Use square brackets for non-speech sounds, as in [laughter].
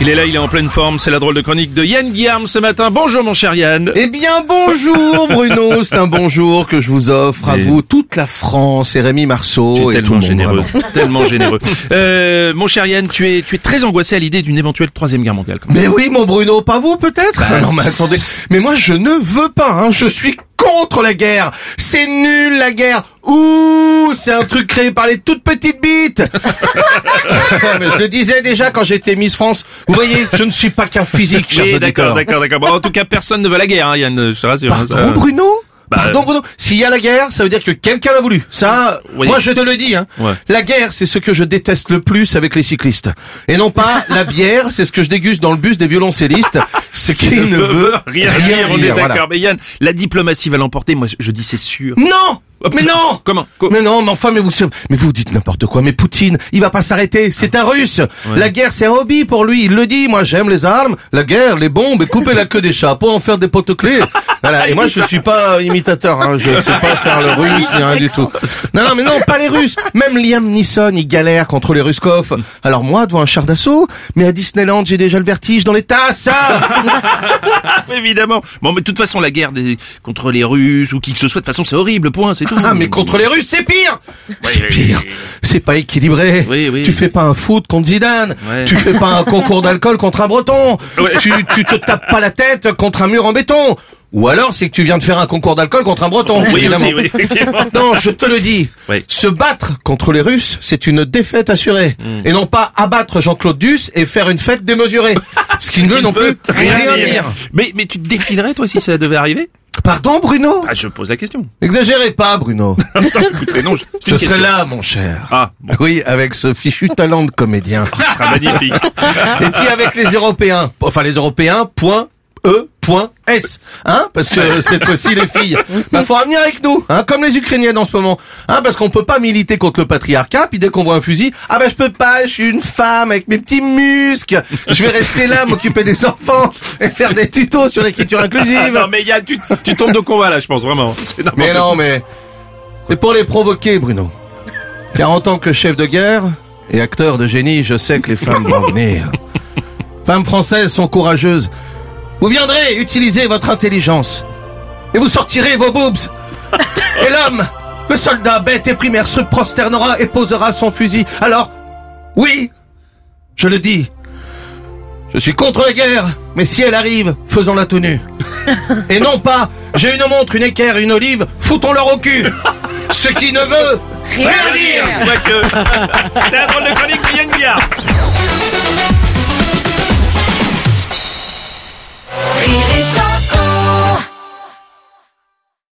Il est là, il est en pleine forme, c'est la drôle de chronique de Yann Guillaume ce matin. Bonjour mon cher Yann. Eh bien bonjour [laughs] Bruno, c'est un bonjour que je vous offre à vous, toute la France et Rémi Tu Marceau es et tout tellement le monde. généreux, [laughs] tellement généreux. [laughs] Euh, mon cher Yann, tu es, tu es très angoissé à l'idée d'une éventuelle troisième guerre mondiale. quand même. Mais oui mon Bruno, pas vous peut-être Ah Non mais attendez, mais moi je ne veux pas, hein, je suis contre la guerre. C'est nul la guerre. Ouh, c'est un truc créé par les toutes petites bites. [laughs] mais je le disais déjà quand j'étais Miss France. Vous voyez, je ne suis pas qu'un physique, chers Oui, auditeurs. d'accord, d'accord, d'accord. Bon, en tout cas, personne ne veut la guerre, hein, Yann, je te rassure. hein, Pardon ça- Bruno? Bah, Pardon Bruno S'il y a la guerre, ça veut dire que quelqu'un l'a voulu. Ça, Oui. moi je te le dis. Hein. Ouais. La guerre, c'est ce que je déteste le plus avec les cyclistes. Et non pas [laughs] la bière, c'est ce que je déguste dans le bus des violoncellistes, ce [laughs] qui ne veut rien dire, on est d'accord. voilà. Mais Yann, la diplomatie va l'emporter, moi je dis c'est sûr. Non mais non Comment Co- mais non, mais enfin, mais vous, mais vous dites n'importe quoi. Mais Poutine, il va pas s'arrêter. C'est un Russe. La guerre, c'est un hobby pour lui. Il le dit. Moi, j'aime les armes, la guerre, les bombes, et couper la queue des chats pour en faire des potes-clés. Voilà. Et moi, je suis pas imitateur. Hein. Je sais pas faire le russe ni rien du tout. Non, non, mais non, pas les Russes. Même Liam Neeson, il galère contre les Ruskov. Alors moi, devant un char d'assaut, mais à Disneyland, j'ai déjà le vertige dans les tasses. [laughs] Évidemment. Bon, mais de toute façon, la guerre des... contre les Russes ou qui que ce soit, de toute façon, c'est horrible, point, c'est tout. Ah, mais contre les Russes, c'est pire C'est pire. oui. C'est pas équilibré. Oui, oui. Tu fais pas un foot contre Zidane. Ouais. Tu fais pas un [laughs] concours d'alcool contre un breton. Tu, tu te tapes pas la tête contre un mur en béton. Ou alors, c'est que tu viens de faire un concours d'alcool contre un breton. Oui, évidemment. aussi, oui, effectivement. [laughs] Non, je te le dis. Oui. Se battre contre les Russes, c'est une défaite assurée. Hmm. Et non pas abattre Jean-Claude Duss et faire une fête démesurée. [laughs] Ce qui ne veut non plus rien dire. Mais, mais tu te défilerais, toi, si ça devait arriver? Pardon, Bruno Ah, je pose la question. N'exagérez pas, Bruno. [laughs] Écoutez, non, je, [laughs] Je serai question. là, mon cher. Ah, bon, Oui, avec ce fichu talent de comédien. ce sera magnifique. Et puis avec les Européens. Enfin, les Européens, point E, point S. Hein Parce que [laughs] cette fois-ci, les filles, bah, faut venir avec nous, hein, comme les Ukrainiennes en ce moment. Hein, parce qu'on peut pas militer contre le patriarcat, puis dès qu'on voit un fusil, ah bah je peux pas, je suis une femme avec mes petits muscles. Je vais rester là, m'occuper des enfants, et faire des tutos sur l'écriture Ah, inclusive. non, mais Yann, tu, tu tombes de combat, là, je pense, vraiment. Mais non, mais c'est pour les provoquer, Bruno. Car en tant que chef de guerre et acteur de génie, je sais que les femmes vont venir. Femmes françaises sont courageuses. Vous viendrez utiliser votre intelligence. Et vous sortirez vos boobs. [laughs] Et l'homme, le soldat bête et primaire se prosternera et posera son fusil. Alors, oui, je le dis. Je suis contre la guerre, mais si elle arrive, faisons la tenue. [laughs] Et non pas, j'ai une montre, une équerre, une olive, foutons-leur au cul. [laughs] Ce qui ne veut rien dire. C'est la drôle de chronique de Yann Guillard.